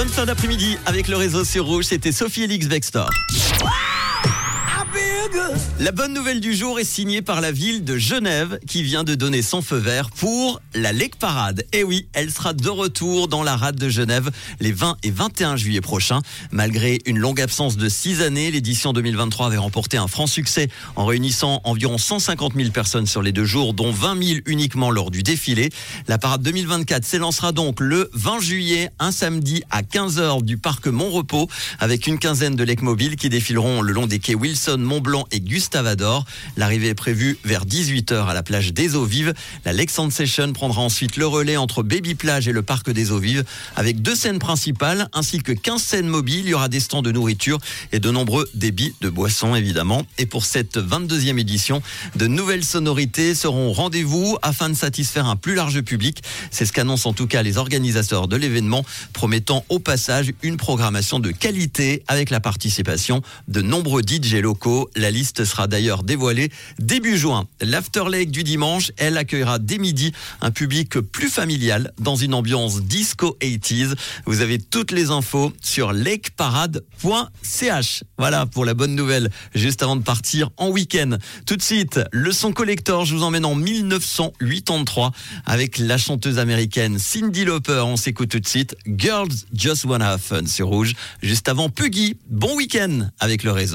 Bonne fin d'après-midi avec le réseau sur Rouge. C'était Sophie Elix Vextor. La bonne nouvelle du jour est signée par la ville de Genève qui vient de donner son feu vert pour la Lake Parade. Et oui, elle sera de retour dans la rade de Genève les 20 et 21 juillet prochains. Malgré une longue absence de six années, l'édition 2023 avait remporté un franc succès en réunissant environ 150 000 personnes sur les deux jours, dont 20 000 uniquement lors du défilé. La parade 2024 s'élancera donc le 20 juillet, un samedi à 15h du parc Montrepos avec une quinzaine de Lake mobiles qui défileront le long des quais Wilson, Mont-Blanc et Gustavador. L'arrivée est prévue vers 18h à la plage des Eaux Vives. La Lake Sensation prendra ensuite le relais entre Baby Plage et le parc des Eaux Vives avec deux scènes principales ainsi que 15 scènes mobiles. Il y aura des stands de nourriture et de nombreux débits de boissons évidemment. Et pour cette 22e édition, de nouvelles sonorités seront au rendez-vous afin de satisfaire un plus large public. C'est ce qu'annoncent en tout cas les organisateurs de l'événement, promettant au passage une programmation de qualité avec la participation de nombreux DJ locaux. La liste sera d'ailleurs dévoilée début juin. L'After Lake du dimanche, elle accueillera dès midi un public plus familial dans une ambiance disco 80s. Vous avez toutes les infos sur lakeparade.ch. Voilà pour la bonne nouvelle juste avant de partir en week-end. Tout de suite, le son collector, je vous emmène en 1983 avec la chanteuse américaine Cindy Lauper. On s'écoute tout de suite Girls Just Wanna Have Fun sur Rouge. Juste avant Puggy, bon week-end avec le réseau.